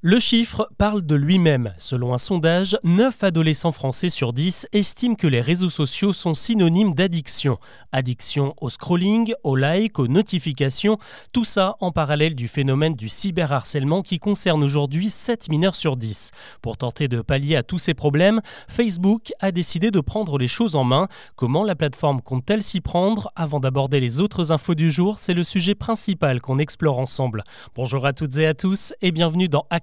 Le chiffre parle de lui-même. Selon un sondage, 9 adolescents français sur 10 estiment que les réseaux sociaux sont synonymes d'addiction. Addiction au scrolling, aux likes, aux notifications, tout ça en parallèle du phénomène du cyberharcèlement qui concerne aujourd'hui 7 mineurs sur 10. Pour tenter de pallier à tous ces problèmes, Facebook a décidé de prendre les choses en main. Comment la plateforme compte-t-elle s'y prendre? Avant d'aborder les autres infos du jour, c'est le sujet principal qu'on explore ensemble. Bonjour à toutes et à tous et bienvenue dans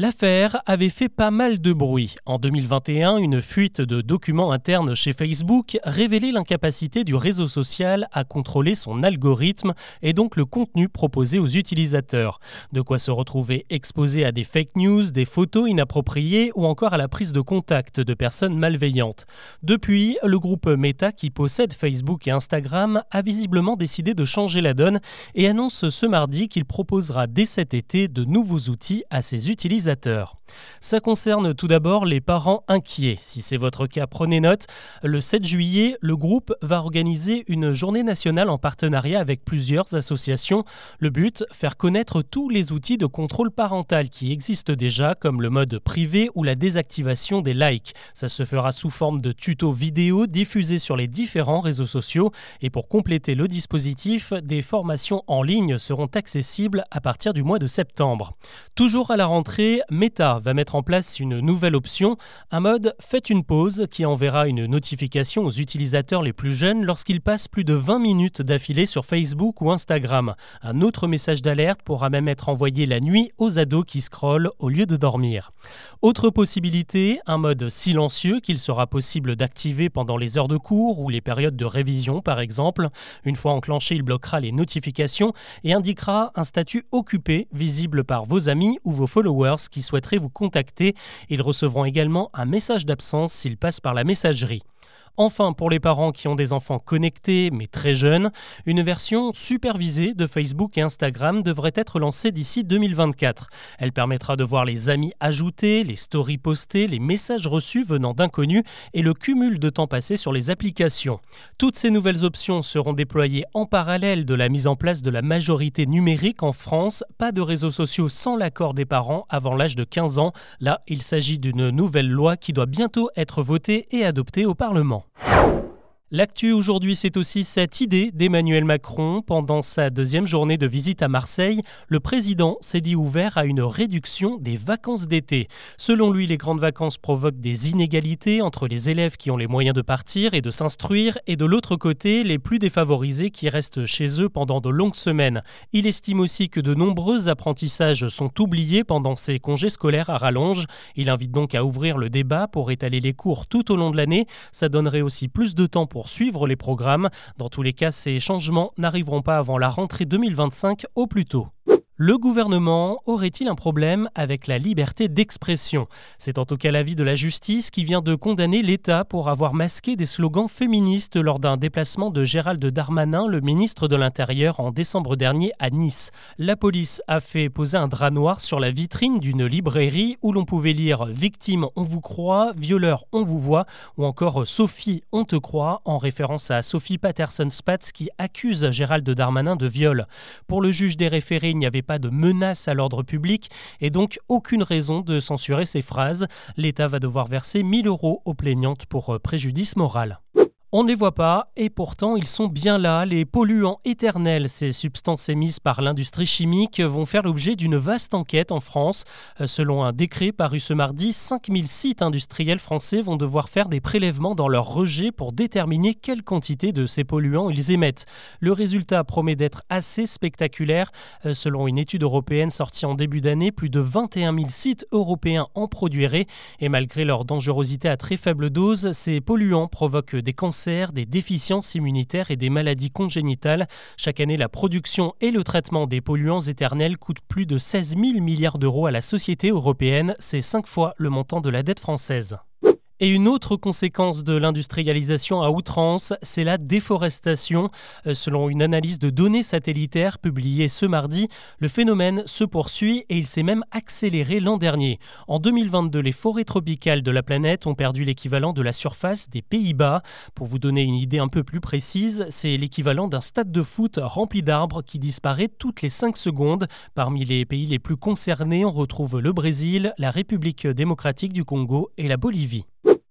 L'affaire avait fait pas mal de bruit. En 2021, une fuite de documents internes chez Facebook révélait l'incapacité du réseau social à contrôler son algorithme et donc le contenu proposé aux utilisateurs. De quoi se retrouver exposé à des fake news, des photos inappropriées ou encore à la prise de contact de personnes malveillantes. Depuis, le groupe Meta qui possède Facebook et Instagram a visiblement décidé de changer la donne et annonce ce mardi qu'il proposera dès cet été de nouveaux outils à ses utilisateurs ça concerne tout d'abord les parents inquiets. Si c'est votre cas, prenez note. Le 7 juillet, le groupe va organiser une journée nationale en partenariat avec plusieurs associations. Le but, faire connaître tous les outils de contrôle parental qui existent déjà, comme le mode privé ou la désactivation des likes. Ça se fera sous forme de tutos vidéo diffusés sur les différents réseaux sociaux. Et pour compléter le dispositif, des formations en ligne seront accessibles à partir du mois de septembre. Toujours à la rentrée, Meta va mettre en place une nouvelle option, un mode Faites une pause qui enverra une notification aux utilisateurs les plus jeunes lorsqu'ils passent plus de 20 minutes d'affilée sur Facebook ou Instagram. Un autre message d'alerte pourra même être envoyé la nuit aux ados qui scrollent au lieu de dormir. Autre possibilité, un mode silencieux qu'il sera possible d'activer pendant les heures de cours ou les périodes de révision par exemple. Une fois enclenché, il bloquera les notifications et indiquera un statut occupé visible par vos amis ou vos followers qui souhaiteraient vous contacter. Ils recevront également un message d'absence s'ils passent par la messagerie. Enfin, pour les parents qui ont des enfants connectés mais très jeunes, une version supervisée de Facebook et Instagram devrait être lancée d'ici 2024. Elle permettra de voir les amis ajoutés, les stories postées, les messages reçus venant d'inconnus et le cumul de temps passé sur les applications. Toutes ces nouvelles options seront déployées en parallèle de la mise en place de la majorité numérique en France. Pas de réseaux sociaux sans l'accord des parents avant l'âge de 15 ans. Là, il s'agit d'une nouvelle loi qui doit bientôt être votée et adoptée au Parlement. L'actu aujourd'hui, c'est aussi cette idée d'Emmanuel Macron. Pendant sa deuxième journée de visite à Marseille, le président s'est dit ouvert à une réduction des vacances d'été. Selon lui, les grandes vacances provoquent des inégalités entre les élèves qui ont les moyens de partir et de s'instruire et de l'autre côté, les plus défavorisés qui restent chez eux pendant de longues semaines. Il estime aussi que de nombreux apprentissages sont oubliés pendant ces congés scolaires à rallonge. Il invite donc à ouvrir le débat pour étaler les cours tout au long de l'année. Ça donnerait aussi plus de temps pour pour suivre les programmes. Dans tous les cas, ces changements n'arriveront pas avant la rentrée 2025 au plus tôt. Le gouvernement aurait-il un problème avec la liberté d'expression? C'est en tout cas l'avis de la justice qui vient de condamner l'État pour avoir masqué des slogans féministes lors d'un déplacement de Gérald Darmanin, le ministre de l'Intérieur, en décembre dernier à Nice. La police a fait poser un drap noir sur la vitrine d'une librairie où l'on pouvait lire Victime, on vous croit, violeur, on vous voit, ou encore Sophie, on te croit, en référence à Sophie Patterson-Spatz qui accuse Gérald Darmanin de viol. Pour le juge des référés, il n'y avait pas de menace à l'ordre public et donc aucune raison de censurer ces phrases. L'État va devoir verser 1000 euros aux plaignantes pour euh, préjudice moral. On ne les voit pas et pourtant ils sont bien là. Les polluants éternels, ces substances émises par l'industrie chimique, vont faire l'objet d'une vaste enquête en France. Euh, selon un décret paru ce mardi, 5000 sites industriels français vont devoir faire des prélèvements dans leurs rejets pour déterminer quelle quantité de ces polluants ils émettent. Le résultat promet d'être assez spectaculaire. Euh, selon une étude européenne sortie en début d'année, plus de 21 000 sites européens en produiraient et malgré leur dangerosité à très faible dose, ces polluants provoquent des cancers des déficiences immunitaires et des maladies congénitales. Chaque année, la production et le traitement des polluants éternels coûtent plus de 16 000 milliards d'euros à la société européenne. C'est cinq fois le montant de la dette française. Et une autre conséquence de l'industrialisation à outrance, c'est la déforestation. Euh, selon une analyse de données satellitaires publiée ce mardi, le phénomène se poursuit et il s'est même accéléré l'an dernier. En 2022, les forêts tropicales de la planète ont perdu l'équivalent de la surface des Pays-Bas. Pour vous donner une idée un peu plus précise, c'est l'équivalent d'un stade de foot rempli d'arbres qui disparaît toutes les 5 secondes. Parmi les pays les plus concernés, on retrouve le Brésil, la République démocratique du Congo et la Bolivie.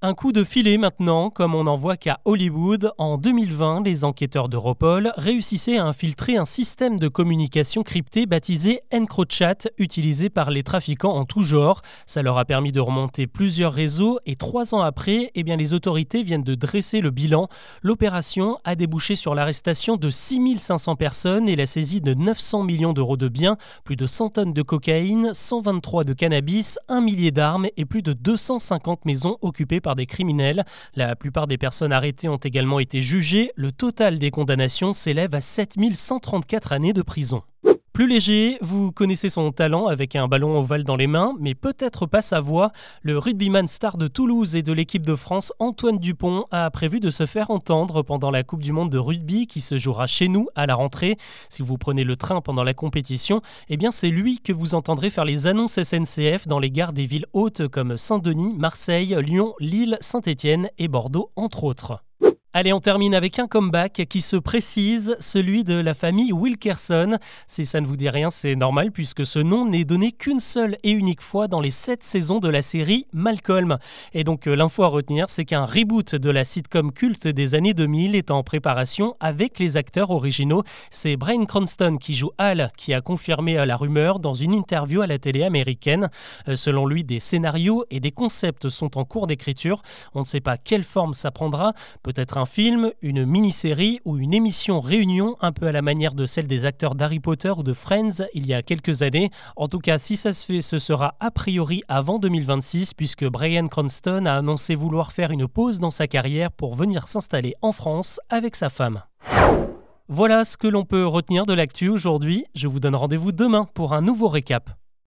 Un coup de filet maintenant, comme on n'en voit qu'à Hollywood. En 2020, les enquêteurs d'Europol réussissaient à infiltrer un système de communication crypté baptisé EncroChat, utilisé par les trafiquants en tout genre. Ça leur a permis de remonter plusieurs réseaux et trois ans après, eh bien, les autorités viennent de dresser le bilan. L'opération a débouché sur l'arrestation de 6500 personnes et la saisie de 900 millions d'euros de biens, plus de 100 tonnes de cocaïne, 123 de cannabis, un millier d'armes et plus de 250 maisons occupées par des criminels. La plupart des personnes arrêtées ont également été jugées. Le total des condamnations s'élève à 7134 années de prison. Plus léger, vous connaissez son talent avec un ballon ovale dans les mains, mais peut-être pas sa voix. Le rugbyman star de Toulouse et de l'équipe de France, Antoine Dupont, a prévu de se faire entendre pendant la Coupe du Monde de rugby qui se jouera chez nous à la rentrée. Si vous prenez le train pendant la compétition, eh bien c'est lui que vous entendrez faire les annonces SNCF dans les gares des villes hautes comme Saint-Denis, Marseille, Lyon, Lille, Saint-Étienne et Bordeaux entre autres. Allez, on termine avec un comeback qui se précise, celui de la famille Wilkerson. Si ça ne vous dit rien, c'est normal puisque ce nom n'est donné qu'une seule et unique fois dans les sept saisons de la série Malcolm. Et donc euh, l'info à retenir, c'est qu'un reboot de la sitcom culte des années 2000 est en préparation avec les acteurs originaux. C'est Brian Cranston qui joue Al qui a confirmé la rumeur dans une interview à la télé américaine. Euh, selon lui, des scénarios et des concepts sont en cours d'écriture. On ne sait pas quelle forme ça prendra, peut-être un film, une mini-série ou une émission réunion un peu à la manière de celle des acteurs d'Harry Potter ou de Friends il y a quelques années. En tout cas, si ça se fait, ce sera a priori avant 2026 puisque Brian Cranston a annoncé vouloir faire une pause dans sa carrière pour venir s'installer en France avec sa femme. Voilà ce que l'on peut retenir de l'actu aujourd'hui. Je vous donne rendez-vous demain pour un nouveau récap.